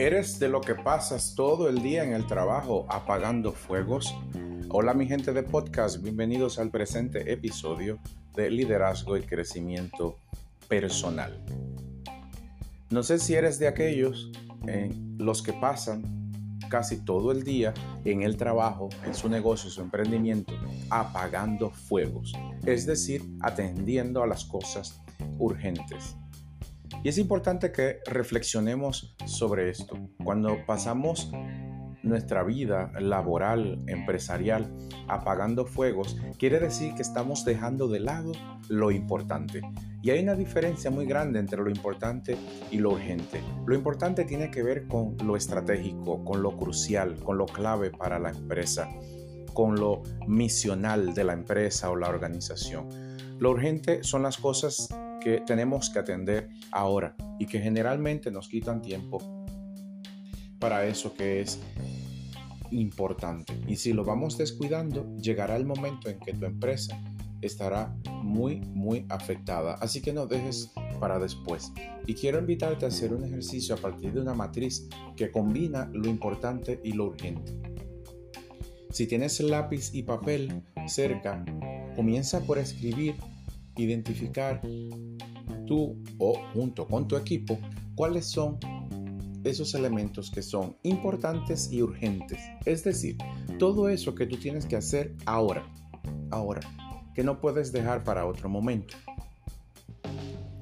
¿Eres de lo que pasas todo el día en el trabajo apagando fuegos? Hola mi gente de podcast, bienvenidos al presente episodio de Liderazgo y Crecimiento Personal. No sé si eres de aquellos en los que pasan casi todo el día en el trabajo, en su negocio, su emprendimiento, apagando fuegos, es decir, atendiendo a las cosas urgentes. Y es importante que reflexionemos sobre esto. Cuando pasamos nuestra vida laboral, empresarial, apagando fuegos, quiere decir que estamos dejando de lado lo importante. Y hay una diferencia muy grande entre lo importante y lo urgente. Lo importante tiene que ver con lo estratégico, con lo crucial, con lo clave para la empresa, con lo misional de la empresa o la organización. Lo urgente son las cosas que tenemos que atender ahora y que generalmente nos quitan tiempo para eso que es importante. Y si lo vamos descuidando, llegará el momento en que tu empresa estará muy, muy afectada. Así que no dejes para después. Y quiero invitarte a hacer un ejercicio a partir de una matriz que combina lo importante y lo urgente. Si tienes lápiz y papel cerca, comienza por escribir, identificar tú o junto con tu equipo cuáles son esos elementos que son importantes y urgentes. Es decir, todo eso que tú tienes que hacer ahora, ahora, que no puedes dejar para otro momento.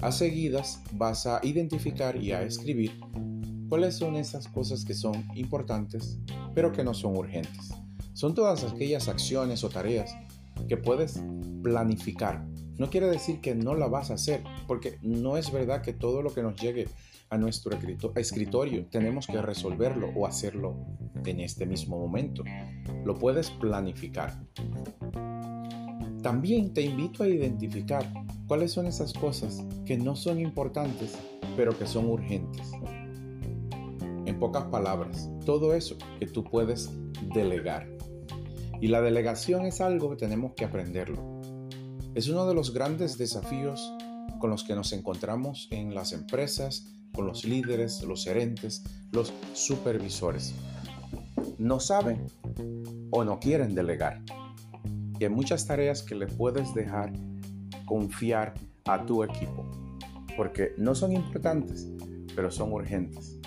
A seguidas vas a identificar y a escribir cuáles son esas cosas que son importantes, pero que no son urgentes. Son todas aquellas acciones o tareas que puedes planificar no quiere decir que no la vas a hacer, porque no es verdad que todo lo que nos llegue a nuestro escritorio tenemos que resolverlo o hacerlo en este mismo momento. Lo puedes planificar. También te invito a identificar cuáles son esas cosas que no son importantes, pero que son urgentes. En pocas palabras, todo eso que tú puedes delegar. Y la delegación es algo que tenemos que aprenderlo es uno de los grandes desafíos con los que nos encontramos en las empresas, con los líderes, los gerentes, los supervisores. No saben o no quieren delegar. Y hay muchas tareas que le puedes dejar confiar a tu equipo, porque no son importantes, pero son urgentes.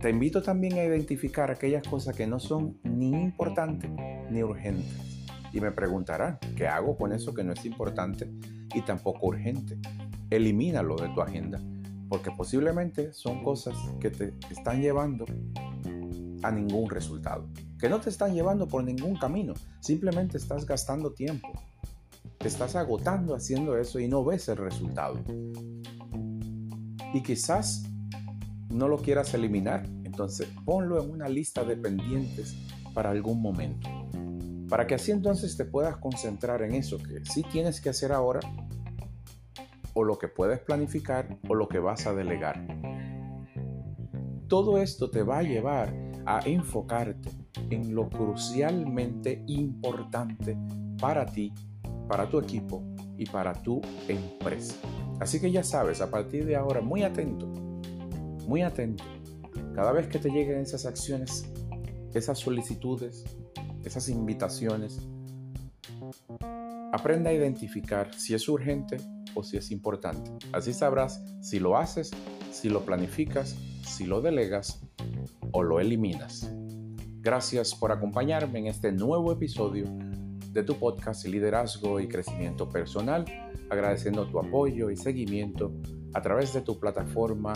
Te invito también a identificar aquellas cosas que no son ni importantes ni urgentes y me preguntarán, ¿qué hago con eso que no es importante y tampoco urgente? Elimínalo de tu agenda, porque posiblemente son cosas que te están llevando a ningún resultado, que no te están llevando por ningún camino, simplemente estás gastando tiempo, te estás agotando haciendo eso y no ves el resultado. Y quizás no lo quieras eliminar, entonces ponlo en una lista de pendientes para algún momento para que así entonces te puedas concentrar en eso que sí tienes que hacer ahora o lo que puedes planificar o lo que vas a delegar. Todo esto te va a llevar a enfocarte en lo crucialmente importante para ti, para tu equipo y para tu empresa. Así que ya sabes, a partir de ahora, muy atento, muy atento. Cada vez que te lleguen esas acciones, esas solicitudes, esas invitaciones, aprenda a identificar si es urgente o si es importante. Así sabrás si lo haces, si lo planificas, si lo delegas o lo eliminas. Gracias por acompañarme en este nuevo episodio de tu podcast Liderazgo y Crecimiento Personal, agradeciendo tu apoyo y seguimiento a través de tu plataforma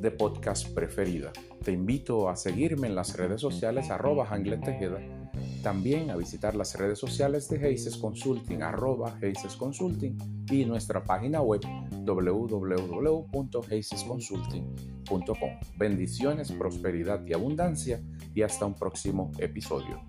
de podcast preferida. Te invito a seguirme en las redes sociales arroba Tejeda también a visitar las redes sociales de Heises Consulting, arroba Consulting y nuestra página web www.heisesconsulting.com. Bendiciones, prosperidad y abundancia y hasta un próximo episodio.